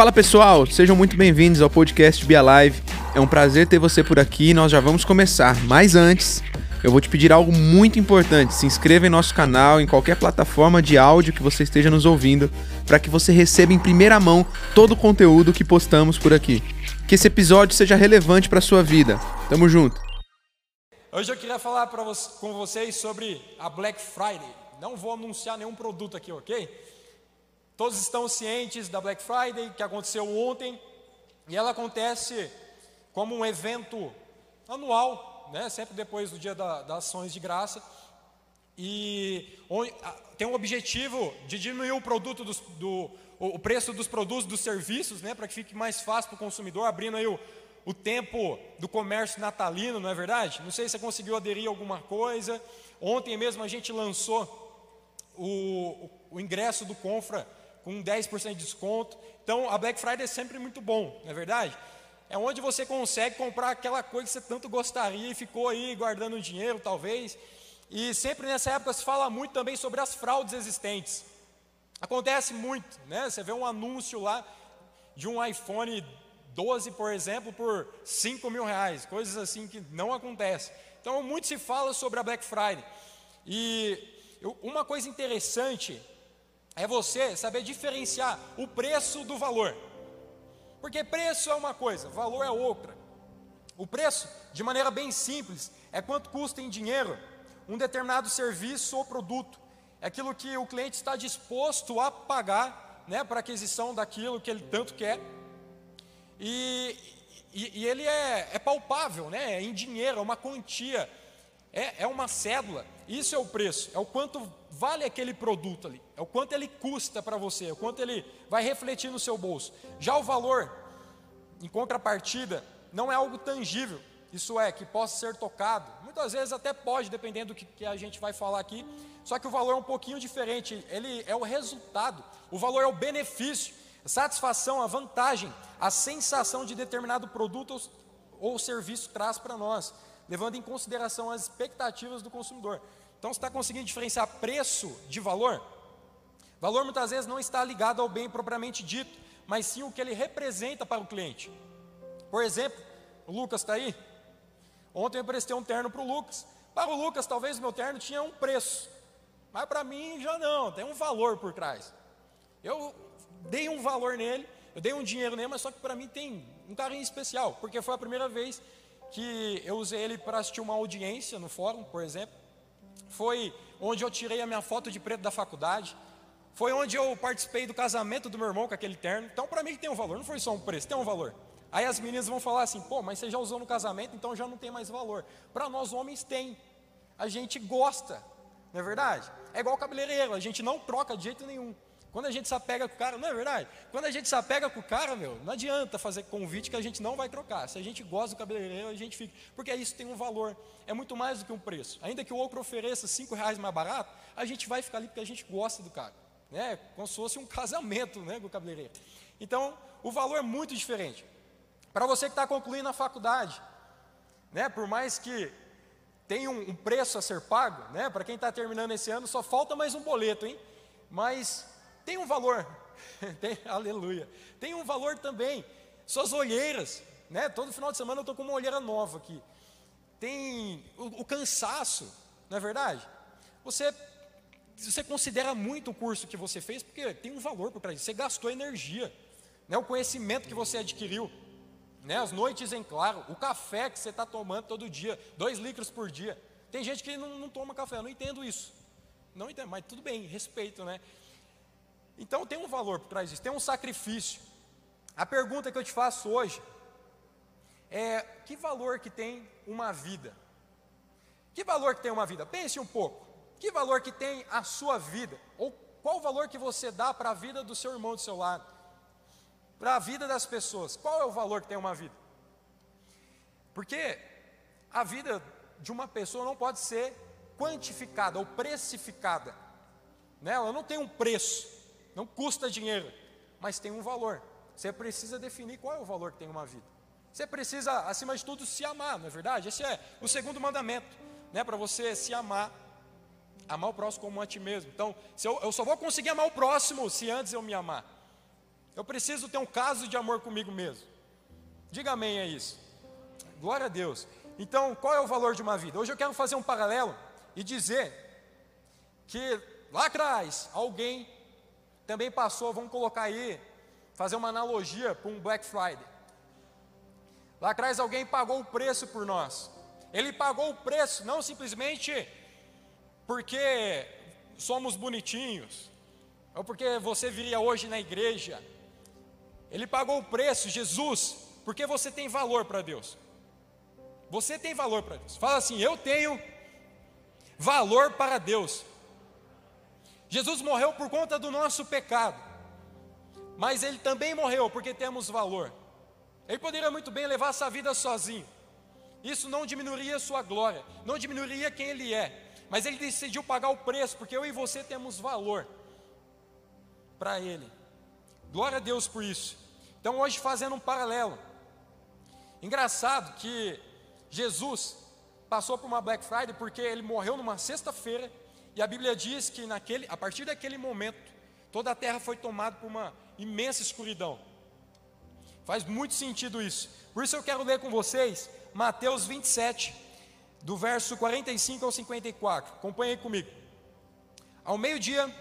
Fala pessoal, sejam muito bem-vindos ao podcast Be Alive. É um prazer ter você por aqui e nós já vamos começar. Mas antes, eu vou te pedir algo muito importante. Se inscreva em nosso canal, em qualquer plataforma de áudio que você esteja nos ouvindo, para que você receba em primeira mão todo o conteúdo que postamos por aqui. Que esse episódio seja relevante para sua vida. Tamo junto. Hoje eu queria falar vo com vocês sobre a Black Friday. Não vou anunciar nenhum produto aqui, ok? Todos estão cientes da Black Friday que aconteceu ontem e ela acontece como um evento anual né, sempre depois do dia da, das ações de graça, e tem um objetivo de diminuir o produto dos, do, o preço dos produtos, dos serviços, né, para que fique mais fácil para o consumidor, abrindo aí o, o tempo do comércio natalino, não é verdade? Não sei se você conseguiu aderir a alguma coisa. Ontem mesmo a gente lançou o, o ingresso do Confra com 10% de desconto. Então a Black Friday é sempre muito bom, não é verdade? é onde você consegue comprar aquela coisa que você tanto gostaria e ficou aí guardando dinheiro, talvez. E sempre nessa época se fala muito também sobre as fraudes existentes. Acontece muito, né? Você vê um anúncio lá de um iPhone 12, por exemplo, por 5 mil reais, coisas assim que não acontecem. Então, muito se fala sobre a Black Friday. E uma coisa interessante é você saber diferenciar o preço do valor. Porque preço é uma coisa, valor é outra. O preço, de maneira bem simples, é quanto custa em dinheiro um determinado serviço ou produto. É aquilo que o cliente está disposto a pagar né, para aquisição daquilo que ele tanto quer. E, e, e ele é, é, palpável, né, é em dinheiro, é uma quantia, é, é uma cédula. Isso é o preço, é o quanto vale aquele produto ali, é o quanto ele custa para você, é o quanto ele vai refletir no seu bolso. Já o valor, em contrapartida, não é algo tangível, isso é, que possa ser tocado. Muitas vezes até pode, dependendo do que, que a gente vai falar aqui, só que o valor é um pouquinho diferente, ele é o resultado, o valor é o benefício, a satisfação, a vantagem, a sensação de determinado produto ou, ou serviço traz para nós, levando em consideração as expectativas do consumidor. Então, você está conseguindo diferenciar preço de valor? Valor muitas vezes não está ligado ao bem propriamente dito, mas sim o que ele representa para o cliente. Por exemplo, o Lucas está aí. Ontem eu emprestei um terno para o Lucas. Para o Lucas, talvez o meu terno tinha um preço, mas para mim já não, tem um valor por trás. Eu dei um valor nele, eu dei um dinheiro nele, mas só que para mim tem um carinho especial, porque foi a primeira vez que eu usei ele para assistir uma audiência no fórum, por exemplo foi onde eu tirei a minha foto de preto da faculdade, foi onde eu participei do casamento do meu irmão com aquele terno. Então, para mim, tem um valor, não foi só um preço, tem um valor. Aí as meninas vão falar assim: pô, mas você já usou no casamento, então já não tem mais valor. Para nós homens, tem. A gente gosta, não é verdade? É igual cabeleireiro, a gente não troca de jeito nenhum. Quando a gente se apega com o cara, não é verdade? Quando a gente se apega com o cara, meu, não adianta fazer convite que a gente não vai trocar. Se a gente gosta do cabeleireiro, a gente fica. Porque isso tem um valor. É muito mais do que um preço. Ainda que o outro ofereça cinco reais mais barato, a gente vai ficar ali porque a gente gosta do cara. Né? Como se fosse um casamento né, com o cabeleireiro. Então, o valor é muito diferente. Para você que está concluindo a faculdade, né, por mais que tenha um, um preço a ser pago, né, para quem está terminando esse ano, só falta mais um boleto, hein? Mas tem um valor, tem, aleluia, tem um valor também, suas olheiras, né? Todo final de semana eu estou com uma olheira nova aqui. Tem o, o cansaço, não é verdade? Você, você considera muito o curso que você fez, porque tem um valor por trás, você gastou energia, né? o conhecimento que você adquiriu, né? as noites em claro, o café que você está tomando todo dia, dois litros por dia. Tem gente que não, não toma café, eu não entendo isso. Não entendo, mas tudo bem, respeito, né? Então tem um valor por trás disso, tem um sacrifício. A pergunta que eu te faço hoje é: que valor que tem uma vida? Que valor que tem uma vida? Pense um pouco. Que valor que tem a sua vida? Ou qual o valor que você dá para a vida do seu irmão do seu lado? Para a vida das pessoas? Qual é o valor que tem uma vida? Porque a vida de uma pessoa não pode ser quantificada ou precificada. Né? Ela não tem um preço. Não custa dinheiro, mas tem um valor. Você precisa definir qual é o valor que tem uma vida. Você precisa, acima de tudo, se amar, não é verdade? Esse é o segundo mandamento, né? Para você se amar, amar o próximo como a ti mesmo. Então, eu, eu, só vou conseguir amar o próximo se antes eu me amar. Eu preciso ter um caso de amor comigo mesmo. Diga amém a isso. Glória a Deus. Então, qual é o valor de uma vida? Hoje eu quero fazer um paralelo e dizer que lá atrás alguém também passou, vamos colocar aí, fazer uma analogia para um Black Friday. Lá atrás alguém pagou o preço por nós. Ele pagou o preço não simplesmente porque somos bonitinhos, ou porque você viria hoje na igreja. Ele pagou o preço, Jesus, porque você tem valor para Deus. Você tem valor para Deus. Fala assim: Eu tenho valor para Deus. Jesus morreu por conta do nosso pecado, mas Ele também morreu porque temos valor. Ele poderia muito bem levar essa vida sozinho, isso não diminuiria sua glória, não diminuiria quem Ele é, mas Ele decidiu pagar o preço, porque eu e você temos valor para Ele. Glória a Deus por isso. Então, hoje, fazendo um paralelo, engraçado que Jesus passou por uma Black Friday porque ele morreu numa sexta-feira e a Bíblia diz que naquele, a partir daquele momento toda a terra foi tomada por uma imensa escuridão. Faz muito sentido isso. Por isso eu quero ler com vocês Mateus 27, do verso 45 ao 54. Acompanhe comigo. Ao meio-dia,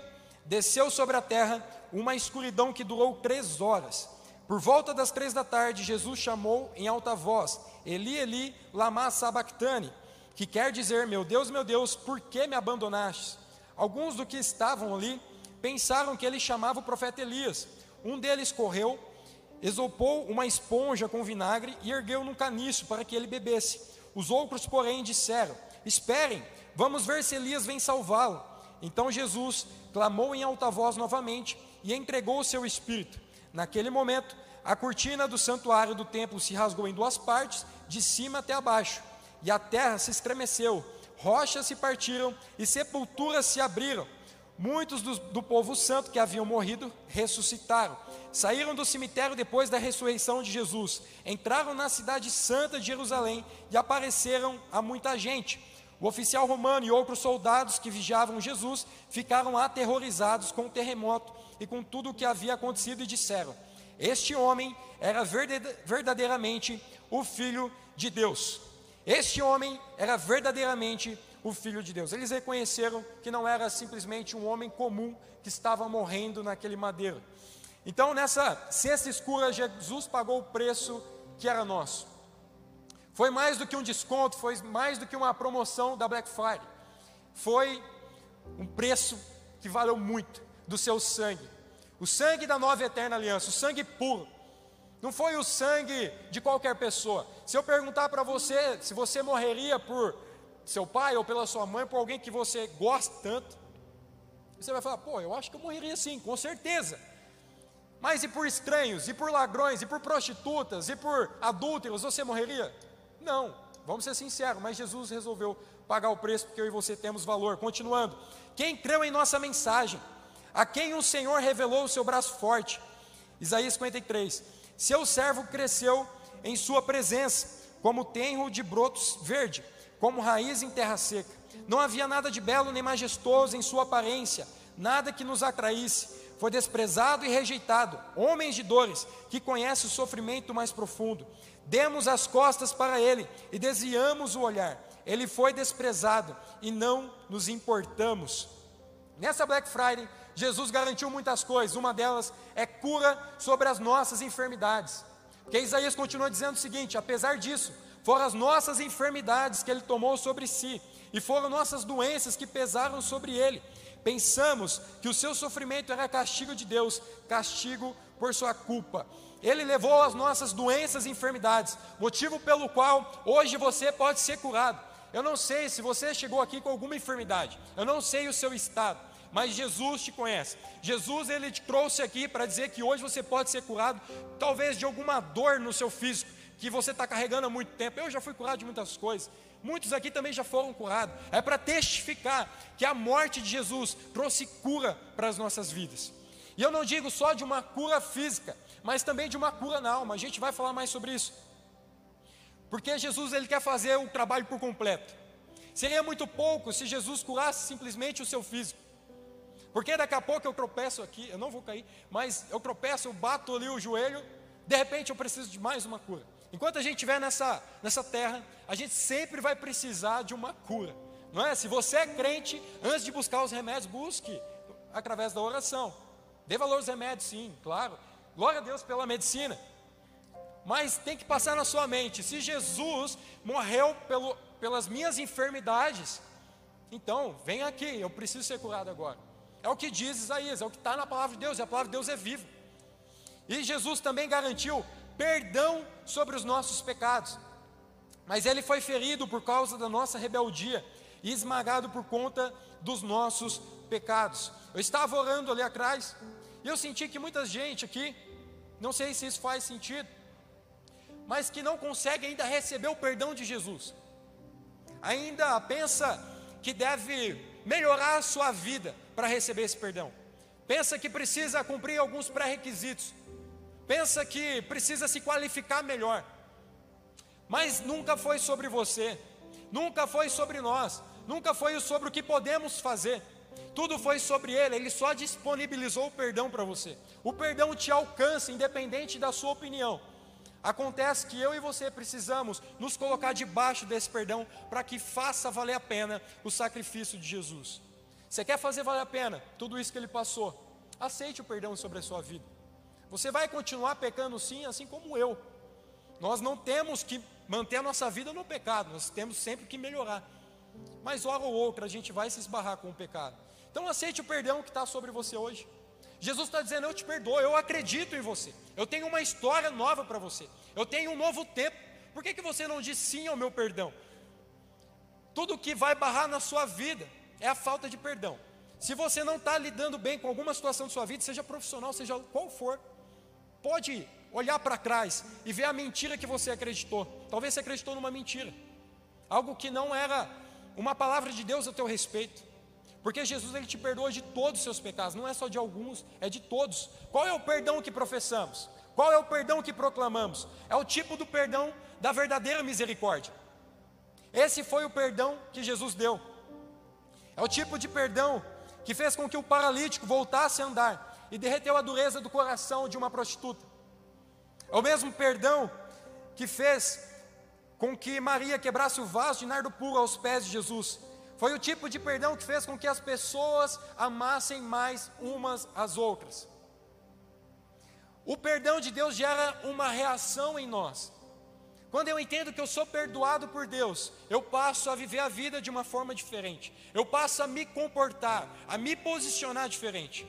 desceu sobre a terra uma escuridão que durou três horas. Por volta das três da tarde, Jesus chamou em alta voz: Eli, Eli, lama sabachthani, que quer dizer: Meu Deus, meu Deus, por que me abandonaste? Alguns do que estavam ali pensaram que ele chamava o profeta Elias. Um deles correu, exopou uma esponja com vinagre e ergueu num caniço para que ele bebesse. Os outros, porém, disseram: Esperem, vamos ver se Elias vem salvá-lo. Então Jesus clamou em alta voz novamente e entregou o seu espírito. Naquele momento, a cortina do santuário do templo se rasgou em duas partes, de cima até abaixo, e a terra se estremeceu, rochas se partiram e sepulturas se abriram. Muitos do, do povo santo que haviam morrido ressuscitaram. Saíram do cemitério depois da ressurreição de Jesus, entraram na cidade santa de Jerusalém e apareceram a muita gente. O oficial romano e outros soldados que vigiavam Jesus ficaram aterrorizados com o terremoto e com tudo o que havia acontecido e disseram: Este homem era verdadeiramente o Filho de Deus. Este homem era verdadeiramente o Filho de Deus. Eles reconheceram que não era simplesmente um homem comum que estava morrendo naquele madeiro. Então, nessa cesta escura, Jesus pagou o preço que era nosso. Foi mais do que um desconto, foi mais do que uma promoção da Black Friday. Foi um preço que valeu muito do seu sangue. O sangue da nova eterna aliança, o sangue puro. Não foi o sangue de qualquer pessoa. Se eu perguntar para você se você morreria por seu pai ou pela sua mãe, por alguém que você gosta tanto, você vai falar: pô, eu acho que eu morreria sim, com certeza. Mas e por estranhos, e por ladrões, e por prostitutas, e por adúlteros, você morreria? Não, vamos ser sinceros, mas Jesus resolveu pagar o preço porque eu e você temos valor. Continuando, quem creu em nossa mensagem, a quem o Senhor revelou o seu braço forte. Isaías 53. Seu servo cresceu em sua presença, como tenro de brotos verde, como raiz em terra seca. Não havia nada de belo nem majestoso em sua aparência, nada que nos atraísse. Foi desprezado e rejeitado, homens de dores, que conhece o sofrimento mais profundo. Demos as costas para ele e desviamos o olhar. Ele foi desprezado e não nos importamos. Nessa Black Friday, Jesus garantiu muitas coisas, uma delas é cura sobre as nossas enfermidades. Porque Isaías continua dizendo o seguinte: apesar disso, foram as nossas enfermidades que ele tomou sobre si, e foram nossas doenças que pesaram sobre ele. Pensamos que o seu sofrimento era castigo de Deus, castigo por sua culpa. Ele levou as nossas doenças e enfermidades, motivo pelo qual hoje você pode ser curado. Eu não sei se você chegou aqui com alguma enfermidade, eu não sei o seu estado, mas Jesus te conhece. Jesus ele te trouxe aqui para dizer que hoje você pode ser curado, talvez de alguma dor no seu físico que você está carregando há muito tempo. Eu já fui curado de muitas coisas. Muitos aqui também já foram curados. É para testificar que a morte de Jesus trouxe cura para as nossas vidas. E eu não digo só de uma cura física, mas também de uma cura na alma. A gente vai falar mais sobre isso. Porque Jesus ele quer fazer o trabalho por completo. Seria muito pouco se Jesus curasse simplesmente o seu físico. Porque daqui a pouco eu tropeço aqui, eu não vou cair, mas eu tropeço, eu bato ali o joelho, de repente eu preciso de mais uma cura. Enquanto a gente estiver nessa, nessa terra, a gente sempre vai precisar de uma cura. Não é? Se você é crente, antes de buscar os remédios, busque através da oração. Dê valor aos remédios, sim, claro. Glória a Deus pela medicina. Mas tem que passar na sua mente: se Jesus morreu pelo, pelas minhas enfermidades, então vem aqui, eu preciso ser curado agora. É o que diz Isaías, é o que está na palavra de Deus, e a palavra de Deus é viva. E Jesus também garantiu perdão sobre os nossos pecados. Mas ele foi ferido por causa da nossa rebeldia e esmagado por conta dos nossos pecados. Eu estava orando ali atrás e eu senti que muita gente aqui, não sei se isso faz sentido, mas que não consegue ainda receber o perdão de Jesus. Ainda pensa que deve melhorar a sua vida para receber esse perdão. Pensa que precisa cumprir alguns pré-requisitos. Pensa que precisa se qualificar melhor. Mas nunca foi sobre você, nunca foi sobre nós, nunca foi sobre o que podemos fazer. Tudo foi sobre Ele, Ele só disponibilizou o perdão para você. O perdão te alcança, independente da sua opinião. Acontece que eu e você precisamos nos colocar debaixo desse perdão para que faça valer a pena o sacrifício de Jesus. Você quer fazer valer a pena tudo isso que ele passou? Aceite o perdão sobre a sua vida. Você vai continuar pecando sim, assim como eu. Nós não temos que manter a nossa vida no pecado, nós temos sempre que melhorar. Mas hora ou outra a gente vai se esbarrar com o pecado. Então aceite o perdão que está sobre você hoje. Jesus está dizendo: Eu te perdoo, eu acredito em você. Eu tenho uma história nova para você. Eu tenho um novo tempo. Por que, que você não diz sim ao meu perdão? Tudo que vai barrar na sua vida é a falta de perdão. Se você não está lidando bem com alguma situação de sua vida, seja profissional, seja qual for, pode olhar para trás e ver a mentira que você acreditou. Talvez você acreditou numa mentira, algo que não era uma palavra de Deus a teu respeito. Porque Jesus ele te perdoa de todos os seus pecados, não é só de alguns, é de todos. Qual é o perdão que professamos? Qual é o perdão que proclamamos? É o tipo do perdão da verdadeira misericórdia. Esse foi o perdão que Jesus deu. É o tipo de perdão que fez com que o paralítico voltasse a andar e derreteu a dureza do coração de uma prostituta. É o mesmo perdão que fez com que Maria quebrasse o vaso de nardo puro aos pés de Jesus. Foi o tipo de perdão que fez com que as pessoas amassem mais umas às outras. O perdão de Deus gera uma reação em nós. Quando eu entendo que eu sou perdoado por Deus, eu passo a viver a vida de uma forma diferente. Eu passo a me comportar, a me posicionar diferente.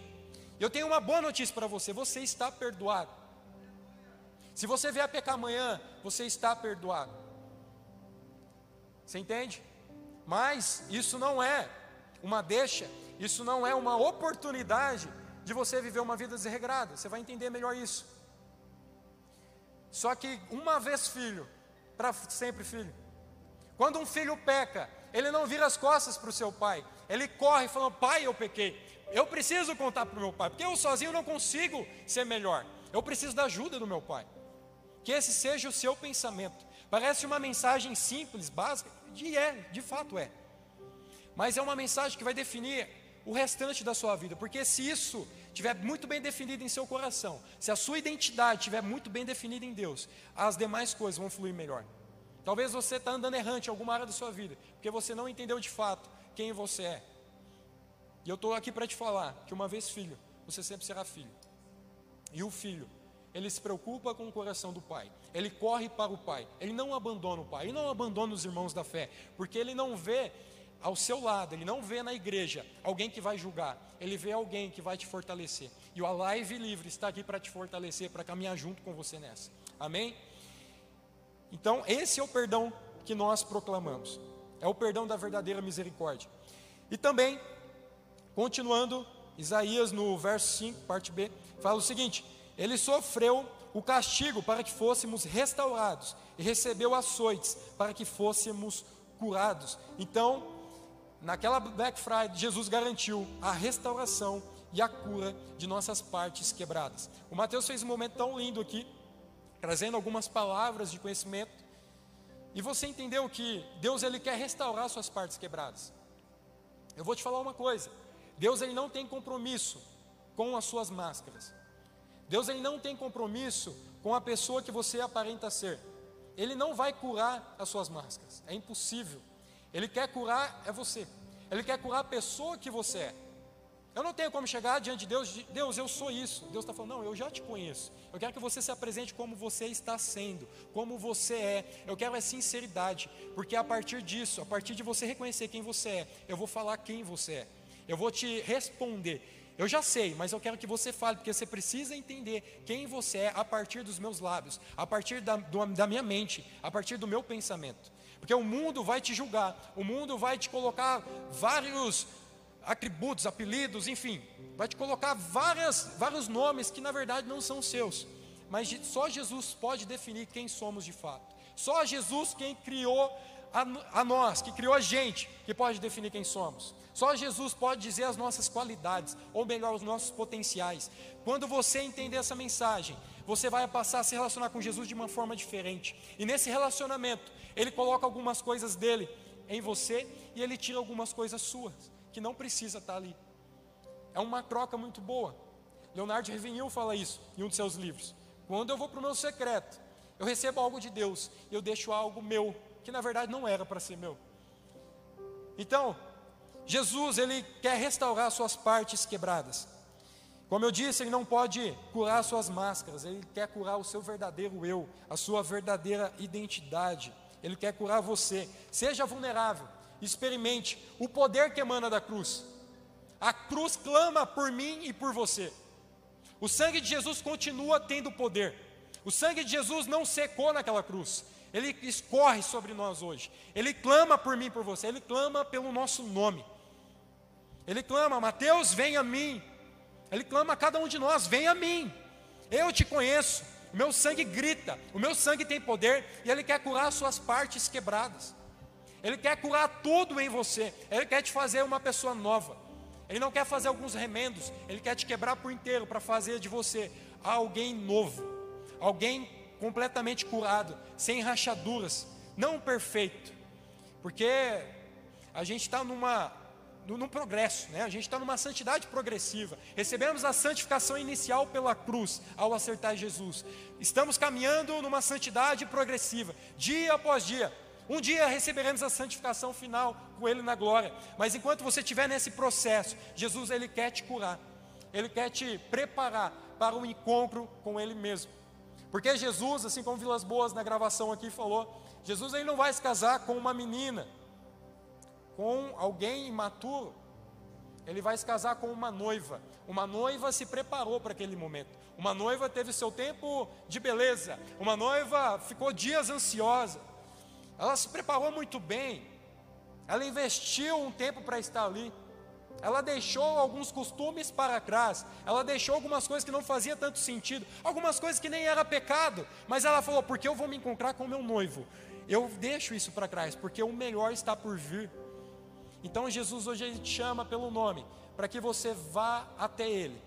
Eu tenho uma boa notícia para você: você está perdoado. Se você vier pecar amanhã, você está perdoado. Você entende? Mas isso não é uma deixa, isso não é uma oportunidade de você viver uma vida desregrada. Você vai entender melhor isso. Só que uma vez filho, para sempre filho. Quando um filho peca, ele não vira as costas para o seu pai, ele corre falando: Pai, eu pequei. Eu preciso contar para o meu pai, porque eu sozinho não consigo ser melhor. Eu preciso da ajuda do meu pai. Que esse seja o seu pensamento. Parece uma mensagem simples, básica, e é, de fato é. Mas é uma mensagem que vai definir o restante da sua vida, porque se isso estiver muito bem definido em seu coração, se a sua identidade estiver muito bem definida em Deus, as demais coisas vão fluir melhor. Talvez você está andando errante em alguma área da sua vida, porque você não entendeu de fato quem você é. E eu estou aqui para te falar que uma vez filho, você sempre será filho. E o filho, ele se preocupa com o coração do pai, ele corre para o pai, ele não abandona o pai, ele não abandona os irmãos da fé, porque ele não vê ao seu lado, ele não vê na igreja alguém que vai julgar, ele vê alguém que vai te fortalecer. E o Alive Livre está aqui para te fortalecer, para caminhar junto com você nessa. Amém? Então, esse é o perdão que nós proclamamos. É o perdão da verdadeira misericórdia. E também, continuando, Isaías no verso 5, parte B, fala o seguinte: Ele sofreu o castigo para que fôssemos restaurados e recebeu açoites para que fôssemos curados. Então, naquela Black Friday, Jesus garantiu a restauração e a cura de nossas partes quebradas. O Mateus fez um momento tão lindo aqui, trazendo algumas palavras de conhecimento, e você entendeu que Deus ele quer restaurar suas partes quebradas. Eu vou te falar uma coisa: Deus ele não tem compromisso com as suas máscaras. Deus ele não tem compromisso com a pessoa que você aparenta ser. Ele não vai curar as suas máscaras. É impossível. Ele quer curar é você. Ele quer curar a pessoa que você é. Eu não tenho como chegar diante de Deus, de, Deus, eu sou isso. Deus está falando, não, eu já te conheço. Eu quero que você se apresente como você está sendo, como você é. Eu quero é sinceridade, porque a partir disso, a partir de você reconhecer quem você é, eu vou falar quem você é. Eu vou te responder. Eu já sei, mas eu quero que você fale, porque você precisa entender quem você é a partir dos meus lábios, a partir da, do, da minha mente, a partir do meu pensamento. Porque o mundo vai te julgar, o mundo vai te colocar vários atributos, apelidos, enfim, vai te colocar várias, vários nomes que na verdade não são seus. Mas só Jesus pode definir quem somos de fato. Só Jesus quem criou a, a nós, que criou a gente, que pode definir quem somos. Só Jesus pode dizer as nossas qualidades, ou melhor, os nossos potenciais. Quando você entender essa mensagem, você vai passar a se relacionar com Jesus de uma forma diferente. E nesse relacionamento, ele coloca algumas coisas dele em você e ele tira algumas coisas suas que não precisa estar ali. É uma troca muito boa. Leonardo Revinil fala isso em um de seus livros. Quando eu vou para o meu secreto, eu recebo algo de Deus eu deixo algo meu, que na verdade não era para ser meu. Então, Jesus, ele quer restaurar suas partes quebradas. Como eu disse, ele não pode curar suas máscaras, ele quer curar o seu verdadeiro eu, a sua verdadeira identidade. Ele quer curar você. Seja vulnerável, experimente o poder que emana da cruz. A cruz clama por mim e por você. O sangue de Jesus continua tendo poder. O sangue de Jesus não secou naquela cruz. Ele escorre sobre nós hoje. Ele clama por mim por você. Ele clama pelo nosso nome. Ele clama, Mateus, vem a mim. Ele clama a cada um de nós: vem a mim. Eu te conheço. O meu sangue grita. O meu sangue tem poder. E ele quer curar as suas partes quebradas. Ele quer curar tudo em você. Ele quer te fazer uma pessoa nova. Ele não quer fazer alguns remendos. Ele quer te quebrar por inteiro para fazer de você alguém novo. Alguém completamente curado, sem rachaduras, não perfeito. Porque a gente está numa num progresso, né? a gente está numa santidade progressiva. Recebemos a santificação inicial pela cruz ao acertar Jesus. Estamos caminhando numa santidade progressiva, dia após dia. Um dia receberemos a santificação final com Ele na glória. Mas enquanto você estiver nesse processo, Jesus ele quer te curar. Ele quer te preparar para um encontro com Ele mesmo. Porque Jesus, assim como Vilas Boas na gravação aqui falou, Jesus ele não vai se casar com uma menina, com alguém imaturo. Ele vai se casar com uma noiva. Uma noiva se preparou para aquele momento. Uma noiva teve seu tempo de beleza. Uma noiva ficou dias ansiosa. Ela se preparou muito bem. Ela investiu um tempo para estar ali. Ela deixou alguns costumes para trás. Ela deixou algumas coisas que não faziam tanto sentido. Algumas coisas que nem era pecado. Mas ela falou: porque eu vou me encontrar com o meu noivo. Eu deixo isso para trás, porque o melhor está por vir. Então Jesus hoje ele te chama pelo nome, para que você vá até Ele.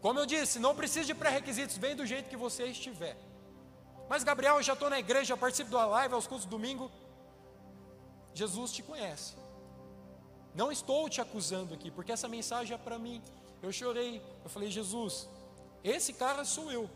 Como eu disse, não precisa de pré-requisitos, vem do jeito que você estiver. Mas Gabriel, eu já estou na igreja, participo da live aos cultos do domingo. Jesus te conhece. Não estou te acusando aqui, porque essa mensagem é para mim. Eu chorei, eu falei, Jesus, esse cara sou eu.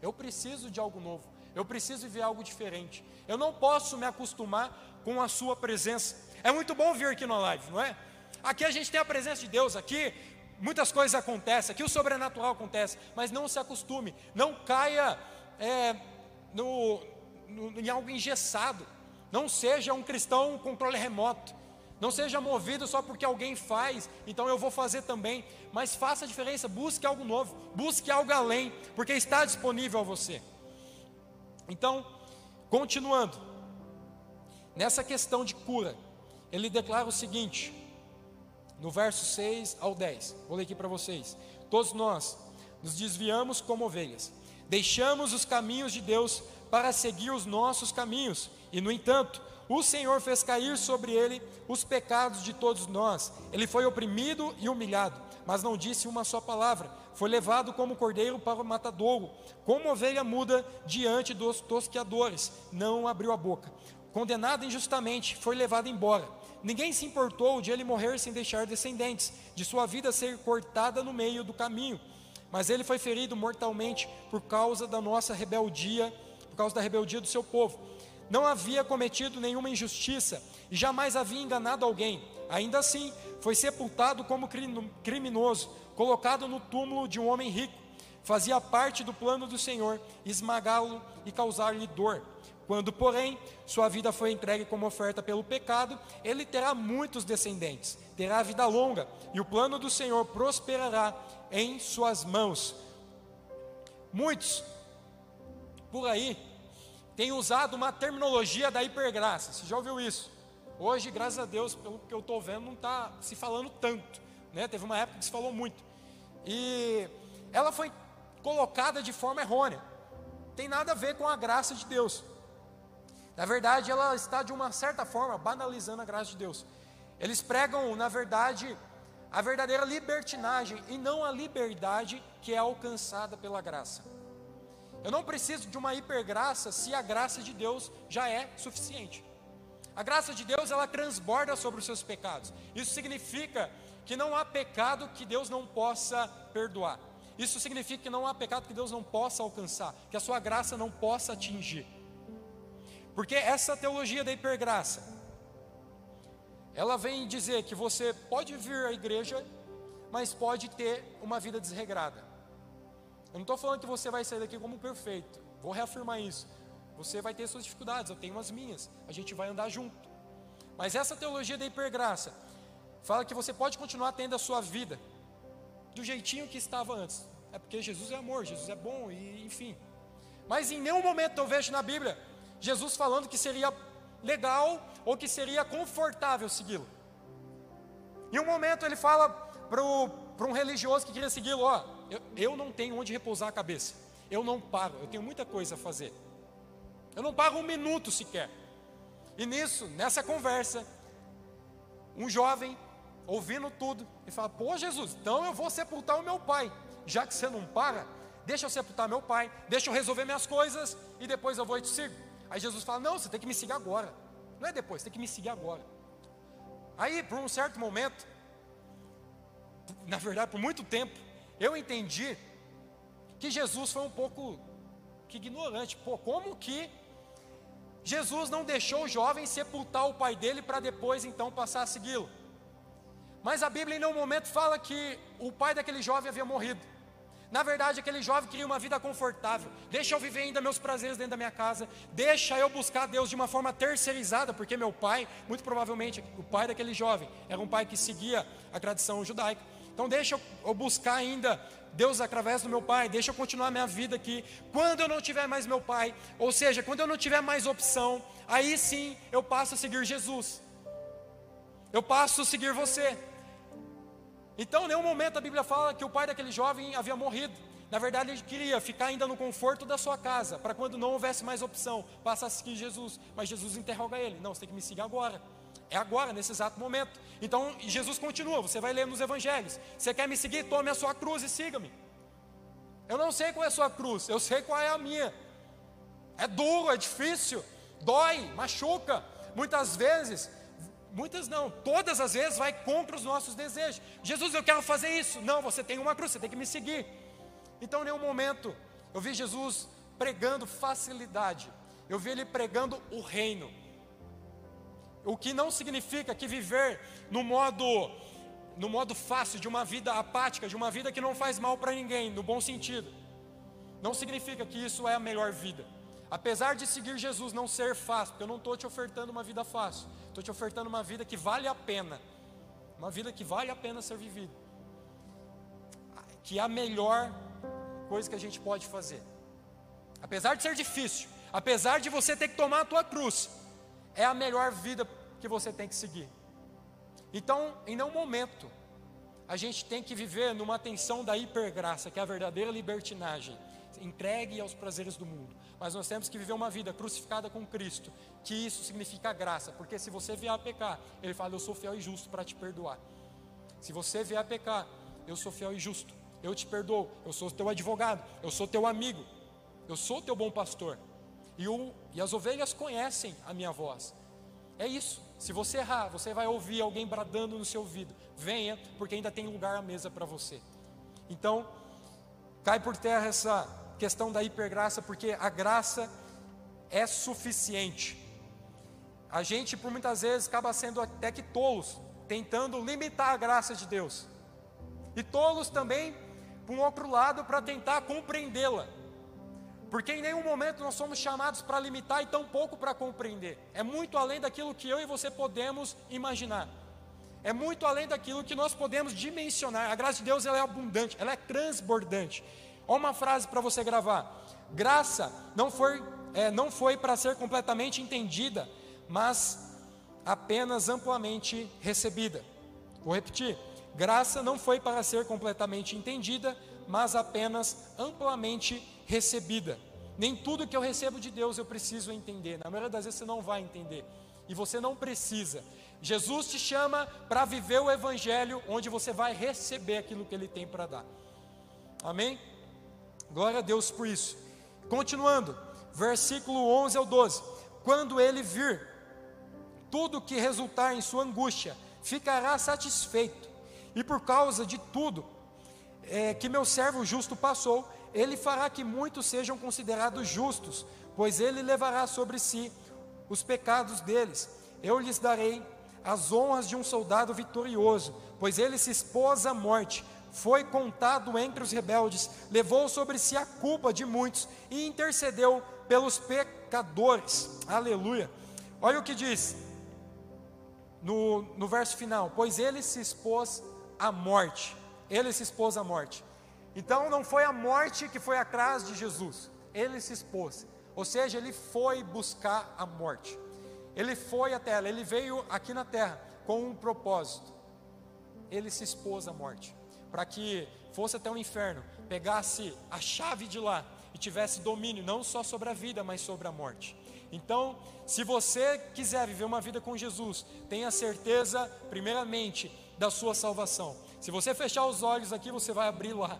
Eu preciso de algo novo. Eu preciso ver algo diferente. Eu não posso me acostumar com a sua presença. É muito bom vir aqui na live, não é? Aqui a gente tem a presença de Deus, aqui muitas coisas acontecem, aqui o sobrenatural acontece, mas não se acostume, não caia é, no, no, em algo engessado. Não seja um cristão com controle remoto. Não seja movido só porque alguém faz, então eu vou fazer também. Mas faça a diferença, busque algo novo, busque algo além, porque está disponível a você. Então, continuando, nessa questão de cura, ele declara o seguinte, no verso 6 ao 10, vou ler aqui para vocês: Todos nós nos desviamos como ovelhas Deixamos os caminhos de Deus para seguir os nossos caminhos, e no entanto, o Senhor fez cair sobre ele os pecados de todos nós. Ele foi oprimido e humilhado, mas não disse uma só palavra. Foi levado como cordeiro para o matadouro, como ovelha muda diante dos tosqueadores, não abriu a boca. Condenado injustamente, foi levado embora. ninguém se importou de ele morrer sem deixar descendentes, de sua vida ser cortada no meio do caminho. Mas ele foi ferido mortalmente por causa da nossa rebeldia, por causa da rebeldia do seu povo. Não havia cometido nenhuma injustiça e jamais havia enganado alguém. Ainda assim, foi sepultado como criminoso, colocado no túmulo de um homem rico. Fazia parte do plano do Senhor esmagá-lo e causar-lhe dor. Quando, porém, sua vida foi entregue como oferta pelo pecado, ele terá muitos descendentes, terá vida longa, e o plano do Senhor prosperará em suas mãos. Muitos por aí têm usado uma terminologia da hipergraça. Você já ouviu isso? Hoje, graças a Deus, pelo que eu estou vendo, não está se falando tanto. Né? Teve uma época que se falou muito. E ela foi colocada de forma errônea. Tem nada a ver com a graça de Deus. Na verdade, ela está de uma certa forma banalizando a graça de Deus. Eles pregam, na verdade, a verdadeira libertinagem e não a liberdade que é alcançada pela graça. Eu não preciso de uma hipergraça se a graça de Deus já é suficiente. A graça de Deus, ela transborda sobre os seus pecados. Isso significa que não há pecado que Deus não possa perdoar. Isso significa que não há pecado que Deus não possa alcançar, que a sua graça não possa atingir. Porque essa teologia da hipergraça, ela vem dizer que você pode vir à igreja, mas pode ter uma vida desregrada. Eu não estou falando que você vai sair daqui como perfeito, vou reafirmar isso. Você vai ter suas dificuldades, eu tenho as minhas, a gente vai andar junto. Mas essa teologia da hipergraça fala que você pode continuar tendo a sua vida do jeitinho que estava antes. É porque Jesus é amor, Jesus é bom e enfim. Mas em nenhum momento eu vejo na Bíblia Jesus falando que seria legal ou que seria confortável segui-lo. Em um momento ele fala para um religioso que queria segui-lo: Ó, eu, eu não tenho onde repousar a cabeça, eu não paro, eu tenho muita coisa a fazer. Eu não pago um minuto sequer. E nisso, nessa conversa, um jovem, ouvindo tudo, e fala: Pô, Jesus, então eu vou sepultar o meu pai, já que você não para, deixa eu sepultar meu pai, deixa eu resolver minhas coisas e depois eu vou e te sigo. Aí Jesus fala: Não, você tem que me seguir agora. Não é depois, você tem que me seguir agora. Aí, por um certo momento, na verdade, por muito tempo, eu entendi que Jesus foi um pouco que ignorante. Pô, como que Jesus não deixou o jovem sepultar o pai dele para depois então passar a segui-lo? Mas a Bíblia em nenhum momento fala que o pai daquele jovem havia morrido. Na verdade, aquele jovem queria uma vida confortável. Deixa eu viver ainda meus prazeres dentro da minha casa. Deixa eu buscar Deus de uma forma terceirizada, porque meu pai, muito provavelmente, o pai daquele jovem, era um pai que seguia a tradição judaica. Então, deixa eu buscar ainda Deus através do meu pai, deixa eu continuar minha vida aqui. Quando eu não tiver mais meu pai, ou seja, quando eu não tiver mais opção, aí sim eu passo a seguir Jesus. Eu passo a seguir você. Então, em nenhum momento a Bíblia fala que o pai daquele jovem havia morrido. Na verdade, ele queria ficar ainda no conforto da sua casa, para quando não houvesse mais opção, passar a seguir Jesus. Mas Jesus interroga ele: Não, você tem que me seguir agora. É agora, nesse exato momento. Então, Jesus continua, você vai ler nos evangelhos. Você quer me seguir? Tome a sua cruz e siga-me. Eu não sei qual é a sua cruz, eu sei qual é a minha. É duro, é difícil, dói, machuca. Muitas vezes Muitas não, todas as vezes vai contra os nossos desejos. Jesus, eu quero fazer isso. Não, você tem uma cruz, você tem que me seguir. Então, em nenhum momento eu vi Jesus pregando facilidade. Eu vi ele pregando o reino. O que não significa que viver no modo no modo fácil de uma vida apática, de uma vida que não faz mal para ninguém, no bom sentido. Não significa que isso é a melhor vida. Apesar de seguir Jesus não ser fácil, porque eu não estou te ofertando uma vida fácil, estou te ofertando uma vida que vale a pena, uma vida que vale a pena ser vivida, que é a melhor coisa que a gente pode fazer. Apesar de ser difícil, apesar de você ter que tomar a tua cruz, é a melhor vida que você tem que seguir. Então, em nenhum momento, a gente tem que viver numa tensão da hipergraça, que é a verdadeira libertinagem, entregue aos prazeres do mundo mas nós temos que viver uma vida crucificada com Cristo, que isso significa graça, porque se você vier a pecar, Ele fala: Eu sou fiel e justo para te perdoar. Se você vier a pecar, eu sou fiel e justo, eu te perdoo, eu sou teu advogado, eu sou teu amigo, eu sou teu bom pastor, e, e as ovelhas conhecem a minha voz. É isso, Se você errar, você vai ouvir alguém bradando no seu ouvido: venha, porque ainda tem lugar à mesa para você. Então, cai por terra essa questão da hipergraça, porque a graça é suficiente. A gente, por muitas vezes, acaba sendo até que tolos, tentando limitar a graça de Deus. E tolos também, por um outro lado, para tentar compreendê-la. Porque em nenhum momento nós somos chamados para limitar e tão pouco para compreender. É muito além daquilo que eu e você podemos imaginar. É muito além daquilo que nós podemos dimensionar. A graça de Deus ela é abundante, ela é transbordante. Olha uma frase para você gravar. Graça não foi, é, não foi para ser completamente entendida, mas apenas amplamente recebida. Vou repetir. Graça não foi para ser completamente entendida, mas apenas amplamente recebida. Nem tudo que eu recebo de Deus eu preciso entender. Na maioria das vezes você não vai entender. E você não precisa. Jesus te chama para viver o Evangelho, onde você vai receber aquilo que Ele tem para dar. Amém? Glória a Deus por isso. Continuando, versículo 11 ao 12: Quando Ele vir tudo que resultar em sua angústia, ficará satisfeito, e por causa de tudo é, que meu servo justo passou, ele fará que muitos sejam considerados justos, pois ele levará sobre si os pecados deles. Eu lhes darei as honras de um soldado vitorioso, pois ele se expôs à morte, foi contado entre os rebeldes, levou sobre si a culpa de muitos e intercedeu pelos pecadores. Aleluia. Olha o que diz no, no verso final: Pois ele se expôs à morte. Ele se expôs à morte. Então não foi a morte que foi atrás de Jesus, ele se expôs. Ou seja, ele foi buscar a morte. Ele foi até ela, ele veio aqui na terra com um propósito. Ele se expôs à morte, para que fosse até o inferno, pegasse a chave de lá e tivesse domínio não só sobre a vida, mas sobre a morte. Então, se você quiser viver uma vida com Jesus, tenha certeza, primeiramente, da sua salvação. Se você fechar os olhos aqui, você vai abrir lá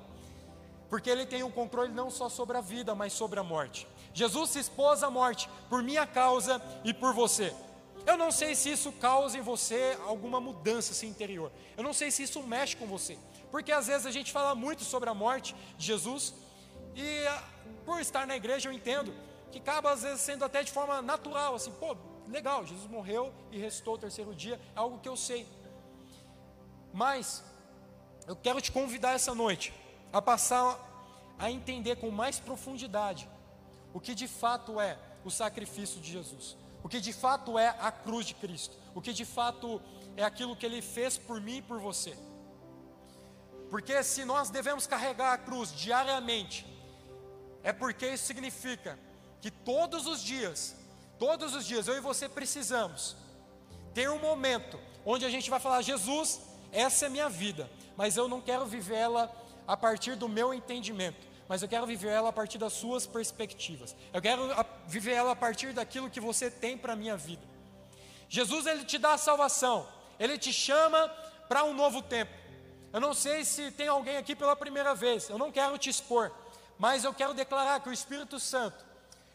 porque ele tem o um controle não só sobre a vida, mas sobre a morte. Jesus se expôs à morte por minha causa e por você. Eu não sei se isso causa em você alguma mudança assim, interior. Eu não sei se isso mexe com você. Porque às vezes a gente fala muito sobre a morte de Jesus e ah, por estar na igreja eu entendo que acaba às vezes sendo até de forma natural, assim, pô, legal, Jesus morreu e restou o terceiro dia, é algo que eu sei. Mas eu quero te convidar essa noite a passar a entender com mais profundidade o que de fato é o sacrifício de Jesus, o que de fato é a cruz de Cristo, o que de fato é aquilo que Ele fez por mim e por você. Porque se nós devemos carregar a cruz diariamente, é porque isso significa que todos os dias, todos os dias, eu e você precisamos ter um momento onde a gente vai falar: Jesus, essa é minha vida, mas eu não quero viver ela a partir do meu entendimento, mas eu quero viver ela a partir das suas perspectivas. Eu quero viver ela a partir daquilo que você tem para a minha vida. Jesus ele te dá a salvação, ele te chama para um novo tempo. Eu não sei se tem alguém aqui pela primeira vez, eu não quero te expor, mas eu quero declarar que o Espírito Santo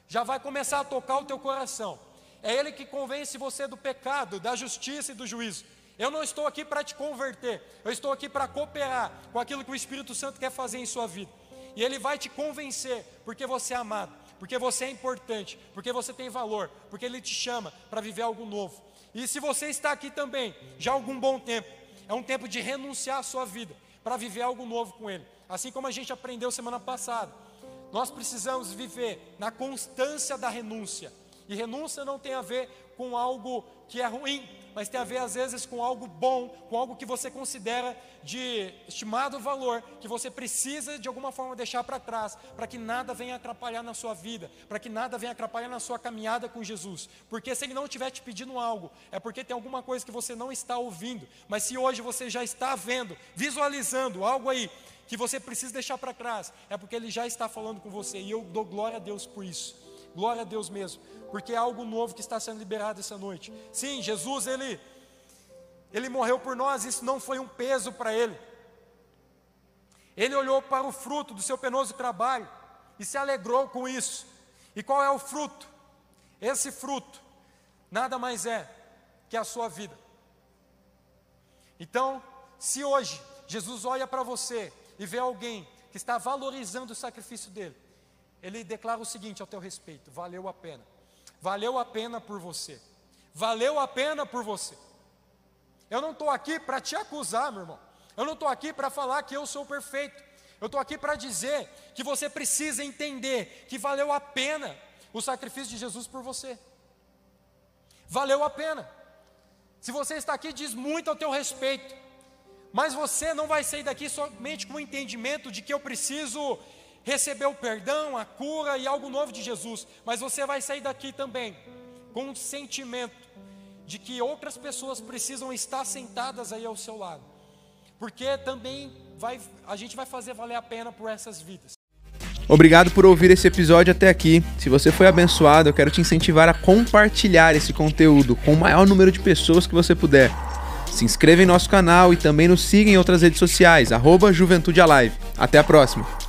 já vai começar a tocar o teu coração. É Ele que convence você do pecado, da justiça e do juízo. Eu não estou aqui para te converter, eu estou aqui para cooperar com aquilo que o Espírito Santo quer fazer em sua vida. E ele vai te convencer, porque você é amado, porque você é importante, porque você tem valor, porque ele te chama para viver algo novo. E se você está aqui também, já há algum bom tempo, é um tempo de renunciar à sua vida para viver algo novo com ele. Assim como a gente aprendeu semana passada, nós precisamos viver na constância da renúncia. E renúncia não tem a ver com algo que é ruim, mas tem a ver às vezes com algo bom, com algo que você considera de estimado valor, que você precisa de alguma forma deixar para trás, para que nada venha atrapalhar na sua vida, para que nada venha atrapalhar na sua caminhada com Jesus. Porque se Ele não estiver te pedindo algo, é porque tem alguma coisa que você não está ouvindo. Mas se hoje você já está vendo, visualizando algo aí que você precisa deixar para trás, é porque Ele já está falando com você, e eu dou glória a Deus por isso. Glória a Deus mesmo, porque é algo novo que está sendo liberado essa noite. Sim, Jesus, ele, ele morreu por nós, isso não foi um peso para ele. Ele olhou para o fruto do seu penoso trabalho e se alegrou com isso. E qual é o fruto? Esse fruto nada mais é que a sua vida. Então, se hoje Jesus olha para você e vê alguém que está valorizando o sacrifício dele, ele declara o seguinte ao teu respeito: valeu a pena. Valeu a pena por você. Valeu a pena por você. Eu não estou aqui para te acusar, meu irmão. Eu não estou aqui para falar que eu sou perfeito. Eu estou aqui para dizer que você precisa entender que valeu a pena o sacrifício de Jesus por você. Valeu a pena. Se você está aqui, diz muito ao teu respeito. Mas você não vai sair daqui somente com o entendimento de que eu preciso receber o perdão, a cura e algo novo de Jesus. Mas você vai sair daqui também com um sentimento de que outras pessoas precisam estar sentadas aí ao seu lado. Porque também vai, a gente vai fazer valer a pena por essas vidas. Obrigado por ouvir esse episódio até aqui. Se você foi abençoado, eu quero te incentivar a compartilhar esse conteúdo com o maior número de pessoas que você puder. Se inscreva em nosso canal e também nos siga em outras redes sociais, arroba Juventude Alive. Até a próxima!